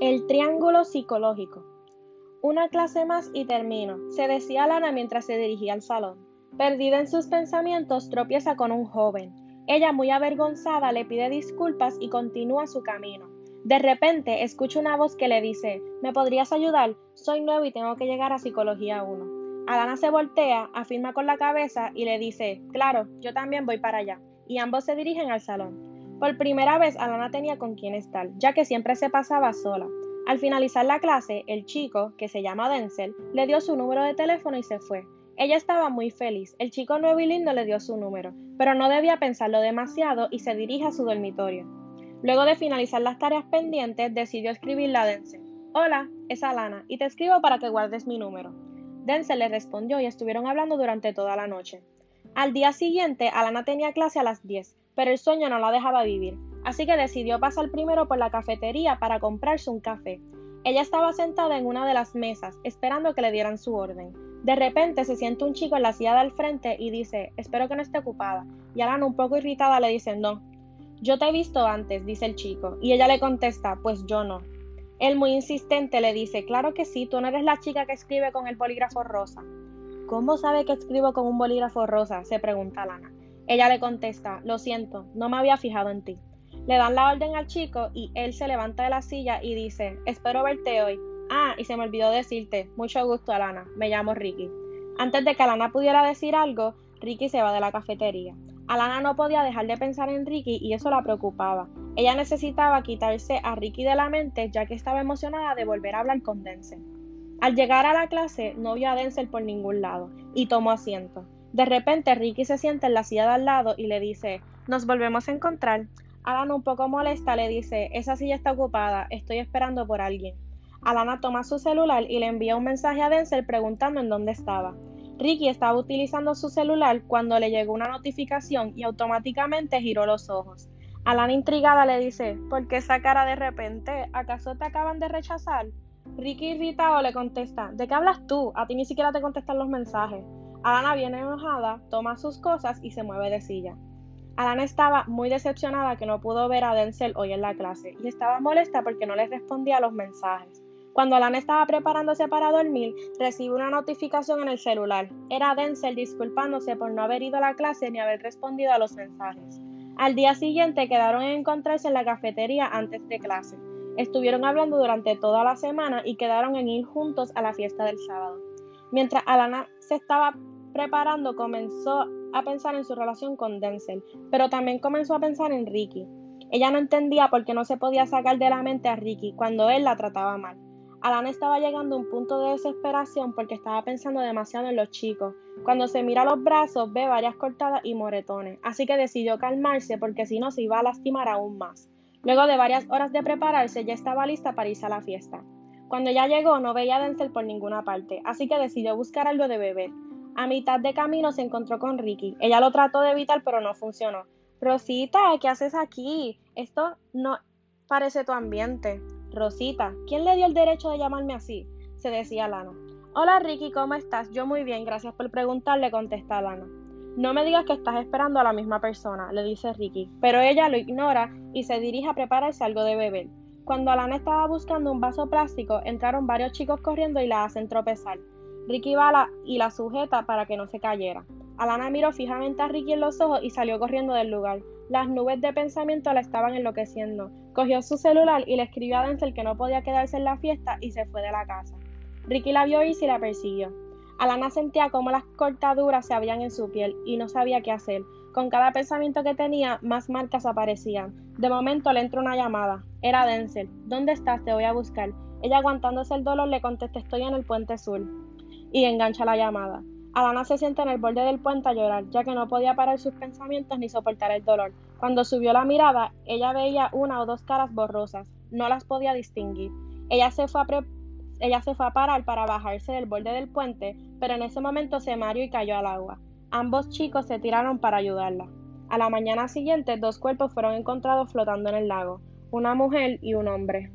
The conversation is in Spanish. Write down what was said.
El triángulo psicológico. Una clase más y termino, se decía Lana mientras se dirigía al salón. Perdida en sus pensamientos, tropieza con un joven. Ella, muy avergonzada, le pide disculpas y continúa su camino. De repente, escucha una voz que le dice, ¿me podrías ayudar? Soy nuevo y tengo que llegar a Psicología 1. Alana se voltea, afirma con la cabeza y le dice, claro, yo también voy para allá. Y ambos se dirigen al salón. Por primera vez, Alana tenía con quién estar, ya que siempre se pasaba sola. Al finalizar la clase, el chico, que se llama Denzel, le dio su número de teléfono y se fue. Ella estaba muy feliz. El chico nuevo y lindo le dio su número, pero no debía pensarlo demasiado y se dirige a su dormitorio. Luego de finalizar las tareas pendientes, decidió escribirle a Denzel. Hola, es Alana, y te escribo para que guardes mi número. Denzel le respondió y estuvieron hablando durante toda la noche. Al día siguiente, Alana tenía clase a las 10 pero el sueño no la dejaba vivir, así que decidió pasar primero por la cafetería para comprarse un café. Ella estaba sentada en una de las mesas, esperando que le dieran su orden. De repente se siente un chico en la silla del frente y dice, espero que no esté ocupada. Y Alana, un poco irritada, le dice, no. Yo te he visto antes, dice el chico, y ella le contesta, pues yo no. Él muy insistente le dice, claro que sí, tú no eres la chica que escribe con el bolígrafo rosa. ¿Cómo sabe que escribo con un bolígrafo rosa? se pregunta Alana. Ella le contesta, lo siento, no me había fijado en ti. Le dan la orden al chico y él se levanta de la silla y dice, espero verte hoy. Ah, y se me olvidó decirte, mucho gusto Alana, me llamo Ricky. Antes de que Alana pudiera decir algo, Ricky se va de la cafetería. Alana no podía dejar de pensar en Ricky y eso la preocupaba. Ella necesitaba quitarse a Ricky de la mente ya que estaba emocionada de volver a hablar con Denzel. Al llegar a la clase no vio a Denzel por ningún lado y tomó asiento. De repente Ricky se sienta en la silla de al lado y le dice, nos volvemos a encontrar. Alana un poco molesta le dice, esa silla está ocupada, estoy esperando por alguien. Alana toma su celular y le envía un mensaje a Denzel preguntando en dónde estaba. Ricky estaba utilizando su celular cuando le llegó una notificación y automáticamente giró los ojos. Alana intrigada le dice, ¿por qué esa cara de repente? ¿Acaso te acaban de rechazar? Ricky irritado le contesta, ¿de qué hablas tú? A ti ni siquiera te contestan los mensajes. Alana viene enojada, toma sus cosas y se mueve de silla. Alana estaba muy decepcionada que no pudo ver a Denzel hoy en la clase y estaba molesta porque no le respondía a los mensajes. Cuando Alana estaba preparándose para dormir, recibe una notificación en el celular. Era Denzel disculpándose por no haber ido a la clase ni haber respondido a los mensajes. Al día siguiente quedaron en encontrarse en la cafetería antes de clase. Estuvieron hablando durante toda la semana y quedaron en ir juntos a la fiesta del sábado. Mientras Alana se estaba preparando, comenzó a pensar en su relación con Denzel, pero también comenzó a pensar en Ricky. Ella no entendía por qué no se podía sacar de la mente a Ricky cuando él la trataba mal. Alana estaba llegando a un punto de desesperación porque estaba pensando demasiado en los chicos. Cuando se mira los brazos ve varias cortadas y moretones, así que decidió calmarse porque si no se iba a lastimar aún más. Luego de varias horas de prepararse ya estaba lista para irse a la fiesta. Cuando ya llegó no veía a Denzel por ninguna parte, así que decidió buscar algo de beber. A mitad de camino se encontró con Ricky. Ella lo trató de evitar, pero no funcionó. Rosita, ¿qué haces aquí? Esto no parece tu ambiente. Rosita, ¿quién le dio el derecho de llamarme así? se decía Lana. Hola Ricky, ¿cómo estás? Yo muy bien, gracias por preguntarle, contesta Lana. No me digas que estás esperando a la misma persona, le dice Ricky, pero ella lo ignora y se dirige a prepararse algo de beber. Cuando Alana estaba buscando un vaso plástico, entraron varios chicos corriendo y la hacen tropezar. Ricky va y la sujeta para que no se cayera. Alana miró fijamente a Ricky en los ojos y salió corriendo del lugar. Las nubes de pensamiento la estaban enloqueciendo. Cogió su celular y le escribió a Denzel que no podía quedarse en la fiesta y se fue de la casa. Ricky la vio irse y la persiguió. Alana sentía cómo las cortaduras se abrían en su piel y no sabía qué hacer. Con cada pensamiento que tenía, más marcas aparecían. De momento le entró una llamada. Era Denzel. ¿Dónde estás? Te voy a buscar. Ella aguantándose el dolor le contesta estoy en el puente sur. Y engancha la llamada. Alana se sienta en el borde del puente a llorar, ya que no podía parar sus pensamientos ni soportar el dolor. Cuando subió la mirada, ella veía una o dos caras borrosas. No las podía distinguir. Ella se fue a ella se fue a parar para bajarse del borde del puente, pero en ese momento se mareó y cayó al agua. Ambos chicos se tiraron para ayudarla. A la mañana siguiente, dos cuerpos fueron encontrados flotando en el lago, una mujer y un hombre.